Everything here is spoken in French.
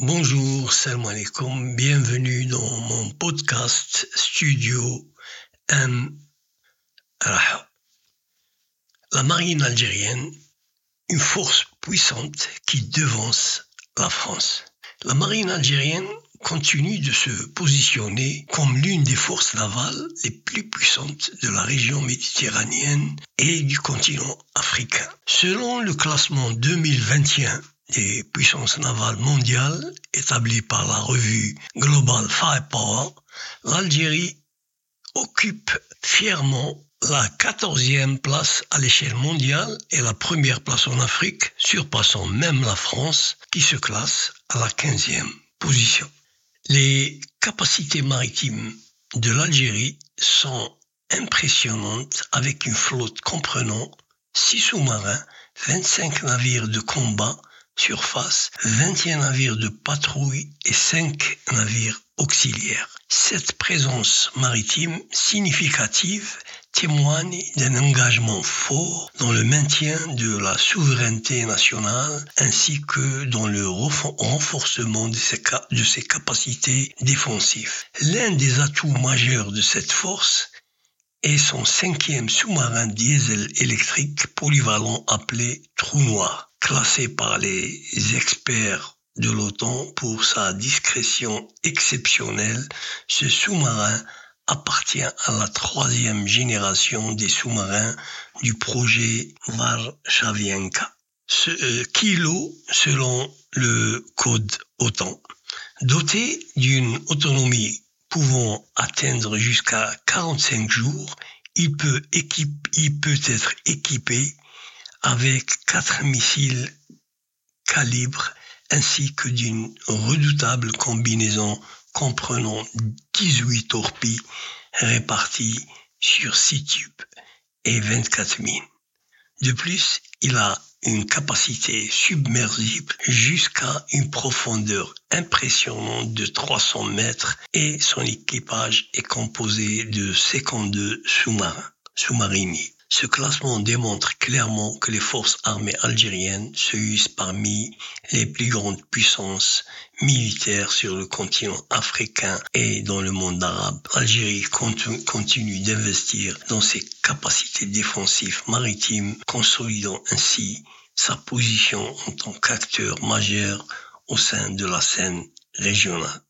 Bonjour, salam alaikum, bienvenue dans mon podcast Studio M. Raha. La marine algérienne, une force puissante qui devance la France. La marine algérienne continue de se positionner comme l'une des forces navales les plus puissantes de la région méditerranéenne et du continent africain. Selon le classement 2021 des puissances navales mondiales établi par la revue Global Firepower, l'Algérie occupe fièrement la quatorzième place à l'échelle mondiale et la première place en Afrique, surpassant même la France qui se classe à la quinzième position. Les capacités maritimes de l'Algérie sont impressionnantes avec une flotte comprenant 6 sous-marins, 25 navires de combat surface, 21 navires de patrouille et 5 navires auxiliaires. Cette présence maritime significative témoigne d'un engagement fort dans le maintien de la souveraineté nationale ainsi que dans le renforcement de ses, de ses capacités défensives. L'un des atouts majeurs de cette force est son cinquième sous-marin diesel électrique polyvalent appelé Trou Noir, classé par les experts de l'OTAN pour sa discrétion exceptionnelle. Ce sous-marin appartient à la troisième génération des sous-marins du projet Varshavienka. Ce euh, kilo, selon le code OTAN, doté d'une autonomie pouvant atteindre jusqu'à 45 jours, il peut, il peut être équipé avec quatre missiles calibre ainsi que d'une redoutable combinaison comprenant 18 torpilles réparties sur 6 tubes et 24 mines. De plus, il a une capacité submersible jusqu'à une profondeur impressionnante de 300 mètres et son équipage est composé de 52 sous-marins, sous-mariniers. Ce classement démontre clairement que les forces armées algériennes se usent parmi les plus grandes puissances militaires sur le continent africain et dans le monde arabe. L'Algérie continue d'investir dans ses capacités défensives maritimes, consolidant ainsi sa position en tant qu'acteur majeur au sein de la scène régionale.